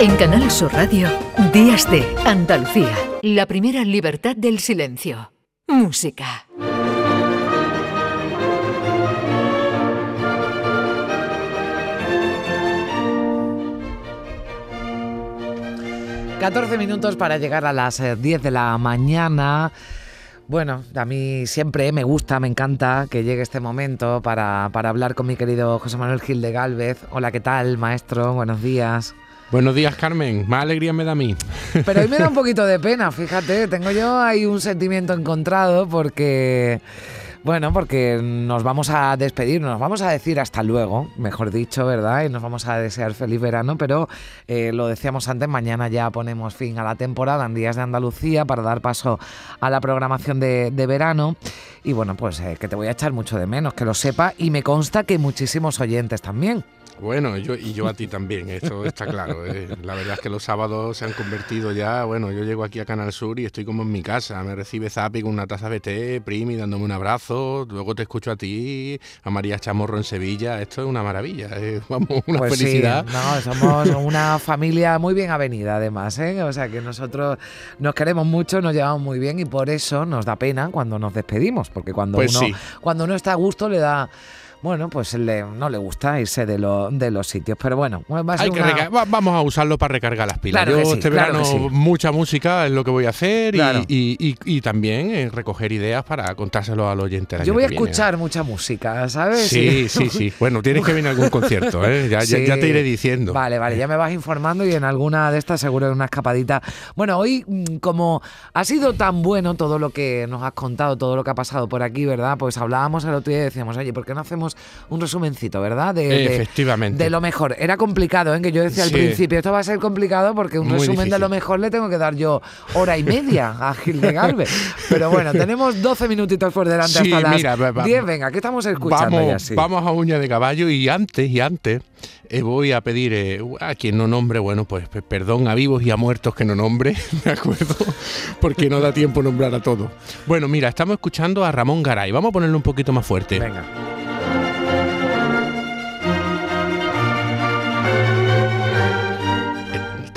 En Canal Sur Radio, Días de Andalucía. La primera libertad del silencio. Música. ...14 minutos para llegar a las 10 eh, de la mañana... Bueno, a mí siempre me gusta, me encanta que llegue este momento para hablar con mi querido José Manuel Gil de Galvez. Hola, ¿qué tal, maestro? Buenos días. Buenos días, Carmen. Más alegría me da a mí. Pero hoy me da un poquito de pena, fíjate. Tengo yo ahí un sentimiento encontrado porque bueno, porque nos vamos a despedir, nos vamos a decir hasta luego, mejor dicho, ¿verdad? Y nos vamos a desear feliz verano, pero eh, lo decíamos antes, mañana ya ponemos fin a la temporada en Días de Andalucía para dar paso a la programación de, verano. Y bueno, pues eh, que te voy a echar mucho de menos, que lo sepa, y me consta que muchísimos oyentes también. Bueno, yo, y yo a ti también, esto está claro. Eh. La verdad es que los sábados se han convertido ya, bueno, yo llego aquí a Canal Sur y estoy como en mi casa. Me recibe Zapi con una taza de té, Primi dándome un abrazo, luego te escucho a ti, a María Chamorro en Sevilla. Esto es una maravilla, vamos, una pues felicidad. Sí, no, somos una familia muy bien avenida además, ¿eh? O sea que nosotros nos queremos mucho, nos llevamos muy bien y por eso nos da pena cuando nos despedimos, porque cuando, pues uno, cuando uno está a gusto le da bueno, pues le, no le gusta irse de, de los sitios. Pero bueno, vamos a usarlo para recargar las pilas. Yo este verano mucha música es lo que voy a hacer y, también eh, recoger ideas para contárselo al oyente. Yo voy a escuchar mucha música, ¿sabes? Sí, sí, sí. Bueno, tienes que venir a algún concierto, ¿eh? ya, te iré diciendo. Vale, vale, ya me vas informando y en alguna de estas seguro en una escapadita. Bueno, hoy mm, como ha sido tan bueno todo lo que nos has contado, todo lo que ha pasado por aquí, ¿verdad? Pues hablábamos el otro día y decíamos, oye, ¿por qué no hacemos un resumencito, ¿verdad? De, Efectivamente. De, lo mejor. Era complicado, ¿eh? Que yo decía al principio, esto va a ser complicado porque un resumen de lo mejor le tengo que dar yo hora y media a Gil de Galvez. Pero bueno, tenemos 12 minutitos por delante hasta las 10. Venga, ¿qué estamos escuchando vamos, Vamos a uña de caballo y antes, y antes, eh, voy a pedir eh, a quien no nombre, bueno, pues perdón a vivos y a muertos que no nombre, ¿de acuerdo? Porque no da tiempo nombrar a todos. Bueno, mira, estamos escuchando a Ramón Garay. Vamos a ponerlo un poquito más fuerte. Venga.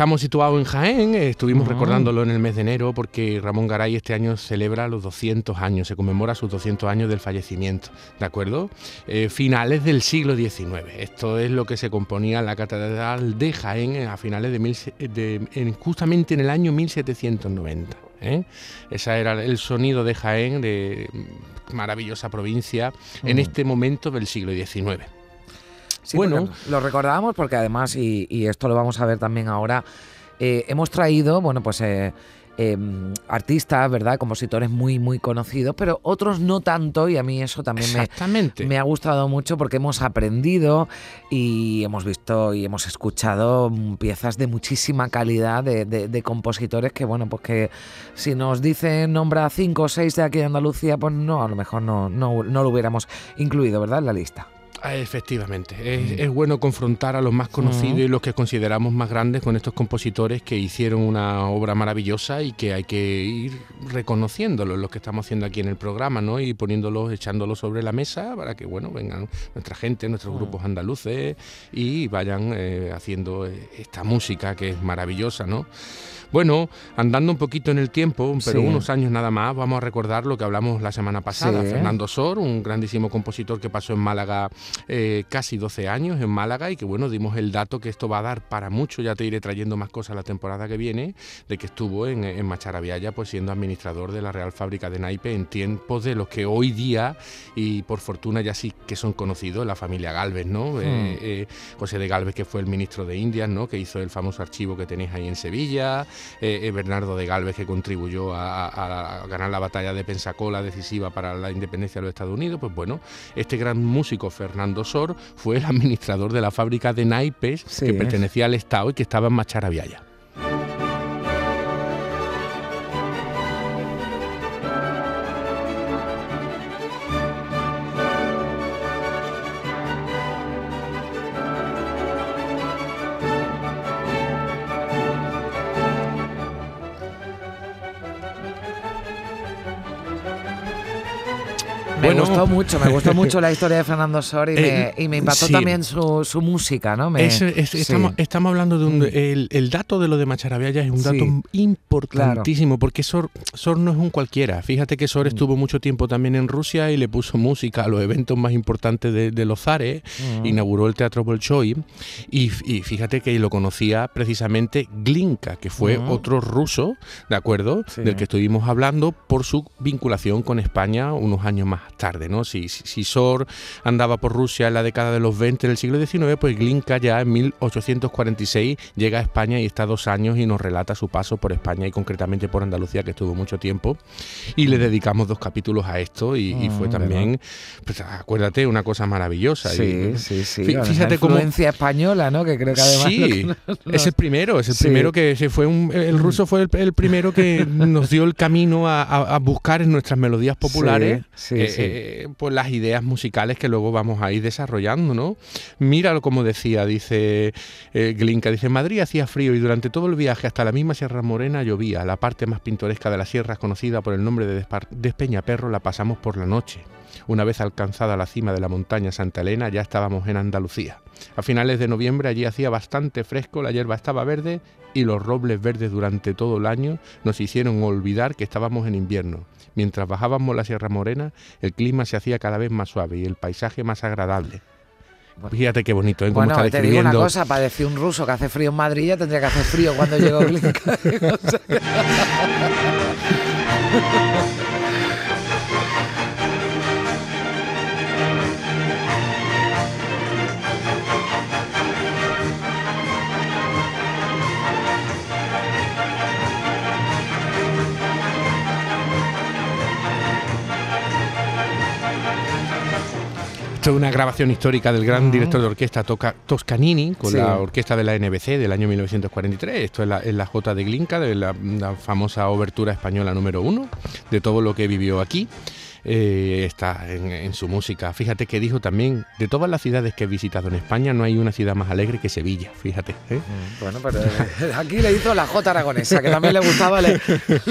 Estamos situados en Jaén, estuvimos recordándolo en el mes de enero porque Ramón Garay este año celebra los 200 años, se conmemora sus 200 años del fallecimiento, ¿de acuerdo? Eh, finales del siglo XIX. Esto es lo que se componía en la Catedral de Jaén a finales de, justamente en el año 1790. ¿eh? Ese era el sonido de Jaén, de maravillosa provincia, en este momento del siglo XIX bueno, lo recordábamos porque además, y, esto lo vamos a ver también ahora, eh, hemos traído, bueno, pues eh, em, artistas, ¿verdad? Compositores muy, muy conocidos, pero otros no tanto, y a mí eso también me, me, ha gustado mucho porque hemos aprendido y hemos visto y hemos escuchado piezas de muchísima calidad de, compositores que, bueno, pues que si nos dicen nombra cinco o seis de aquí de Andalucía, pues no, a lo mejor no, no, no lo hubiéramos incluido, ¿verdad? En la lista. Ah, efectivamente, es, bueno confrontar a los más conocidos y los que consideramos más grandes con estos compositores que hicieron una obra maravillosa y que hay que ir reconociéndolos, los que estamos haciendo aquí en el programa, ¿no? Y poniéndolos, echándolos sobre la mesa para que, bueno, vengan nuestra gente, nuestros grupos andaluces y vayan eh, haciendo eh, esta música que es maravillosa, ¿no? Bueno, andando un poquito en el tiempo, pero unos años nada más, vamos a recordar lo que hablamos la semana pasada. Fernando Sor, un grandísimo compositor que pasó en Málaga eh, casi 12 años en Málaga y que bueno, dimos el dato que esto va a dar para mucho, ya te iré trayendo más cosas la temporada que viene, de que estuvo en, en Macharabiaya pues siendo administrador de la Real Fábrica de Naipe en tiempos de los que hoy día, y por fortuna ya sí que son conocidos, la familia Galvez, ¿no? Hmm. Eh, eh, José de Galvez, que fue el ministro de Indias, ¿no? Que hizo el famoso archivo que tenéis ahí en Sevilla, Bernardo de Galvez, que contribuyó a, ganar la batalla de Pensacola decisiva para la independencia de los Estados Unidos, pues bueno, este gran músico Fernando Sor fue el administrador de la fábrica de naipes que pertenecía al Estado y que estaba en Macharabiaya. Me gustó mucho, me gustó mucho la historia de Fernando Sor y, me, y me, impactó también su, su, música, ¿no? estamos, estamos, hablando de un... Mm. El, el, dato de lo de Macharabia es un dato importantísimo, porque Sor, Sor no es un cualquiera. Fíjate que Sor mm. estuvo mucho tiempo también en Rusia y le puso música a los eventos más importantes de, de los zares, mm. inauguró el Teatro Bolshoi y, y, fíjate que lo conocía precisamente Glinka, que fue otro ruso, ¿de acuerdo? Del que estuvimos hablando por su vinculación con España unos años más tarde, ¿no? Si, si, Sor andaba por Rusia en la década de los 20 del siglo XIX, pues Glinka ya en 1846 llega a España y está dos años y nos relata su paso por España y concretamente por Andalucía, que estuvo mucho tiempo. Y le dedicamos dos capítulos a esto y, fue mm, también, pues, acuérdate, una cosa maravillosa. Sí, sí, sí. Fíjate cómo... influencia española, ¿no? Que creo que además... Sí, es el primero, es el primero que se fue un, el ruso fue el, primero que nos dio el camino a, buscar en nuestras melodías populares eh, pues las ideas musicales que luego vamos a ir desarrollando, ¿no? Míralo como decía, dice eh, Glinka, dice, Madrid hacía frío y durante todo el viaje hasta la misma Sierra Morena llovía. La parte más pintoresca de la sierra, conocida por el nombre de Despeñaperro, la pasamos por la noche. Una vez alcanzada la cima de la montaña Santa Elena, ya estábamos en Andalucía. A finales de noviembre allí hacía bastante fresco, la hierba estaba verde y los robles verdes durante todo el año nos hicieron olvidar que estábamos en invierno. Mientras bajábamos la Sierra Morena, el clima se hacía cada vez más suave y el paisaje más agradable. Fíjate qué bonito, ¿eh? bueno, te digo una cosa, para decir un ruso que hace frío en Madrid ya tendría que hacer frío cuando llegó Esto es una grabación histórica del gran director de orquesta Toscanini con la orquesta de la NBC del año 1943. Esto es la, la J de Glinka, de la, la famosa obertura española número uno, de todo lo que vivió aquí. Eh, está en, su música. Fíjate que dijo también, de todas las ciudades que he visitado en España, no hay una ciudad más alegre que Sevilla, fíjate. ¿eh? Mm, bueno, pero eh, aquí le hizo la J aragonesa, que también le gustaba, le,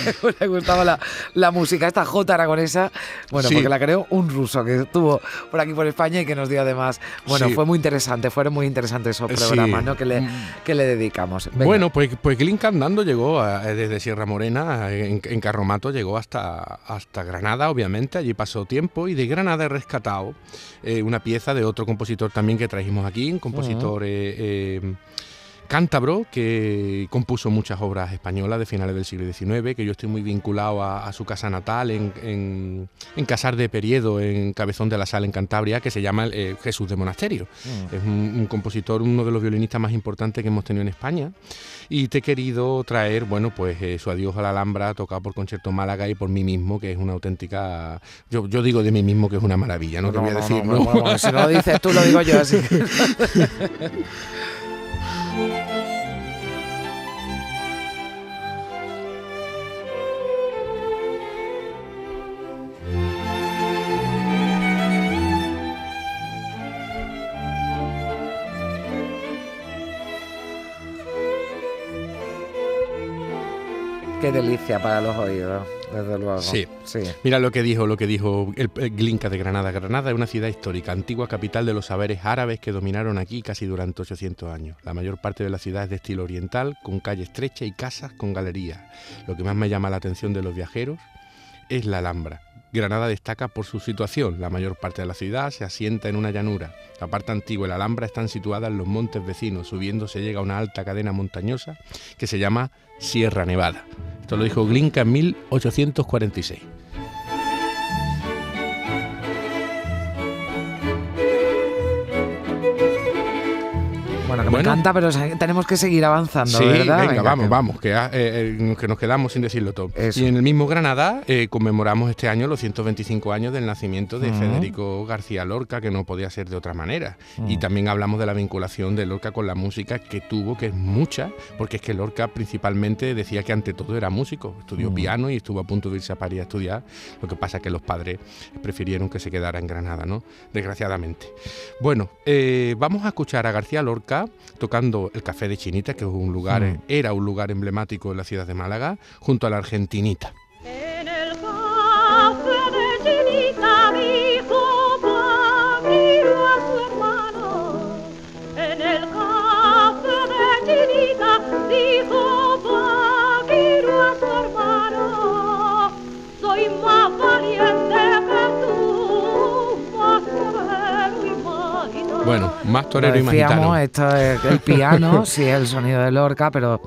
gustaba la, música, esta J aragonesa, bueno, porque la creó un ruso que estuvo por aquí por España y que nos dio además, bueno, fue muy interesante, fueron muy interesantes esos programas ¿no? que, le, mm. que le dedicamos. Bueno, pues, pues Glynn andando llegó desde Sierra Morena, en, en, Carromato, llegó hasta, hasta Granada, obviamente allí pasó tiempo y de Granada he rescatado eh, una pieza de otro compositor también que trajimos aquí, un compositor eh, cántabro que compuso muchas obras españolas de finales del siglo XIX, que yo estoy muy vinculado a, su casa natal en, Casar de Periedo, en Cabezón de la Sal, en Cantabria, que se llama Jesús de Monasterio. Mm. Es un, compositor, uno de los violinistas más importantes que hemos tenido en España. Y te he querido traer, bueno, pues eh, su adiós a la Alhambra, tocado por Concierto Málaga y por mí mismo, que es una auténtica. Yo, yo digo de mí mismo que es una maravilla, no, te voy a decir. No, si no lo dices tú, lo digo yo así. Qué delicia para los oídos, desde luego. Sí. Mira lo que dijo, lo que dijo el, Glinka de Granada. Granada es una ciudad histórica, antigua capital de los saberes árabes que dominaron aquí casi durante 800 años. La mayor parte de la ciudad es de estilo oriental, con calle estrecha y casas con galerías. Lo que más me llama la atención de los viajeros es la Alhambra. Granada destaca por su situación. La mayor parte de la ciudad se asienta en una llanura. La parte antigua y la Alhambra están situadas en los montes vecinos. Subiendo se llega a una alta cadena montañosa que se llama Sierra Nevada. Esto lo dijo Glinka en 1846. Bueno, que me encanta, pero tenemos que seguir avanzando, sí, ¿verdad? Venga, vamos, vamos, que, ah, eh, eh, que, nos quedamos sin decirlo todo. Y en el mismo Granada eh, conmemoramos este año los 125 años del nacimiento de Federico García Lorca, que no podía ser de otra manera. Y también hablamos de la vinculación de Lorca con la música que tuvo, que es mucha, porque es que Lorca principalmente decía que ante todo era músico, estudió piano y estuvo a punto de irse a París a estudiar. Lo que pasa es que los padres prefirieron que se quedara en Granada, ¿no? Desgraciadamente. Bueno, vamos a escuchar a García Lorca tocando el Café de Chinita, que es un lugar, mm. era un lugar emblemático en la ciudad de Málaga, junto a la Argentinita. Bueno, más torero y más Esto es el piano, sí es el sonido de Lorca, pero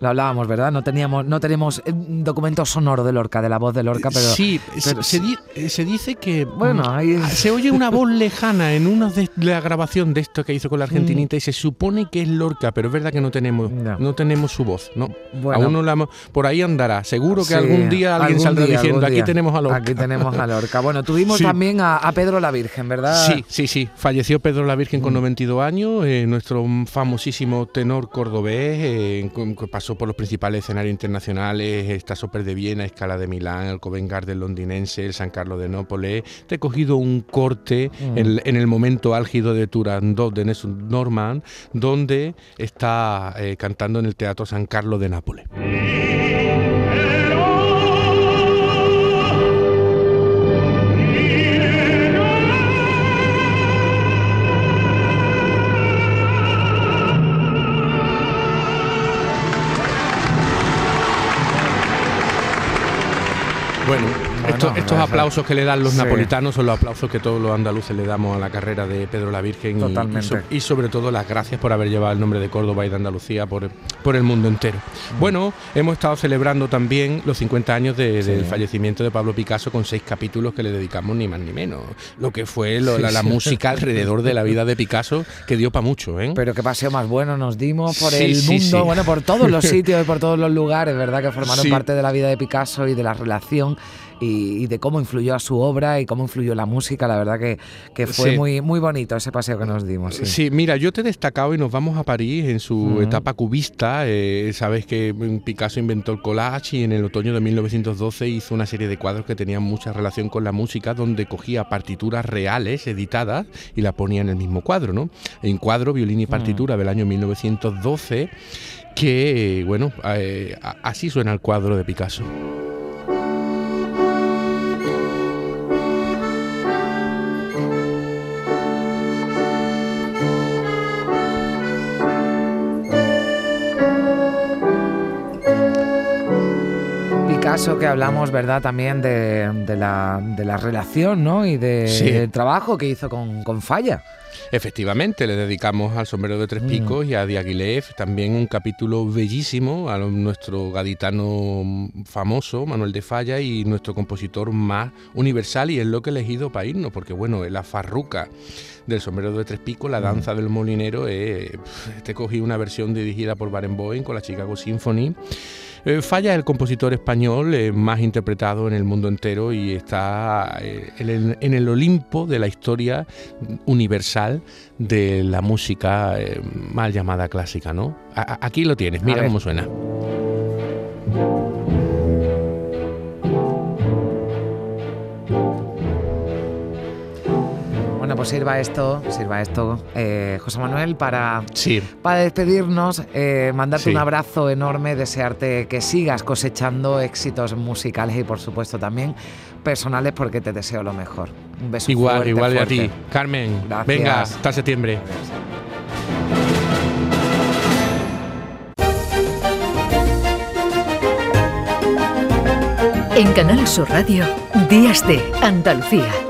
lo hablábamos, ¿verdad? No teníamos, no tenemos eh, documento sonoro de Lorca, de la voz de Lorca, pero. Sí, eh, se, dice que. Bueno, mm, se oye una voz lejana en una de la grabación de esto que hizo con la Argentinita y se supone que es Lorca, pero es verdad que no tenemos, no, tenemos su voz, ¿no? Bueno, Aún no la, por ahí andará. Seguro que algún día alguien saldrá diciendo, aquí tenemos a Lorca. Aquí tenemos a Lorca. Bueno, tuvimos también a, Pedro la Virgen, ¿verdad? Sí, sí, sí. Falleció Pedro la Virgen con 92 mm. años, eh, nuestro famosísimo tenor cordobés, que pasó por los principales escenarios internacionales, esta Soper de Viena, Escala de Milán, el Covent Garden londinense, el San Carlos de Nápoles. Te he cogido un corte mm. en, el momento álgido de Turandot de Nessun Norman, donde está eh, cantando en el Teatro San Carlos de Nápoles. Bueno, estos aplausos que le dan los napolitanos son los aplausos que todos los andaluces le damos a la carrera de Pedro la Virgen y, sobre todo las gracias por haber llevado el nombre de Córdoba y de Andalucía por, por el mundo entero. Mm. Bueno, hemos estado celebrando también los 50 años del fallecimiento de Pablo Picasso con seis capítulos que le dedicamos ni más ni menos. Lo que fue la, música alrededor de la vida de Picasso que dio para mucho. ¿eh? Pero qué paseo más bueno nos dimos por el mundo, bueno, por todos los sitios y por todos los lugares, ¿verdad? Que formaron parte de la vida de Picasso y de la relación y, de cómo influyó a su obra y cómo influyó la música. La verdad que, que fue muy, muy bonito ese paseo que nos dimos. Sí. mira, yo te he destacado y nos vamos a París en su etapa cubista. Eh, sabes que Picasso inventó el collage y en el otoño de 1912 hizo una serie de cuadros que tenían mucha relación con la música, donde cogía partituras reales editadas y la ponía en el mismo cuadro, ¿no? En cuadro, violín y partitura del año 1912 que, bueno, eh, así suena el cuadro de Picasso. Caso que hablamos, ¿verdad? También de, la, de la, relación, ¿no? Y del trabajo que hizo con, con Falla. Efectivamente, le dedicamos al sombrero de tres mm. picos y a Diaghilev también un capítulo bellísimo a nuestro gaditano famoso, Manuel de Falla, y nuestro compositor más universal, y es lo que he elegido para irnos, porque bueno, la farruca del sombrero de tres picos, la mm. danza del molinero, eh, te cogí una versión dirigida por Barenboim con la Chicago Symphony. Eh, Falla el compositor español eh, más interpretado en el mundo entero y está eh, en, el, Olimpo de la historia universal de la música mal llamada clásica, ¿no? aquí lo tienes, mira cómo suena. Pues sirva esto, sirva esto, eh, José Manuel, para, para despedirnos, eh, mandarte un abrazo enorme, desearte que sigas cosechando éxitos musicales y por supuesto también personales porque te deseo lo mejor. Un beso Igual, igual de a ti. Carmen, venga, hasta septiembre. En Canal Sur Radio, Días de Andalucía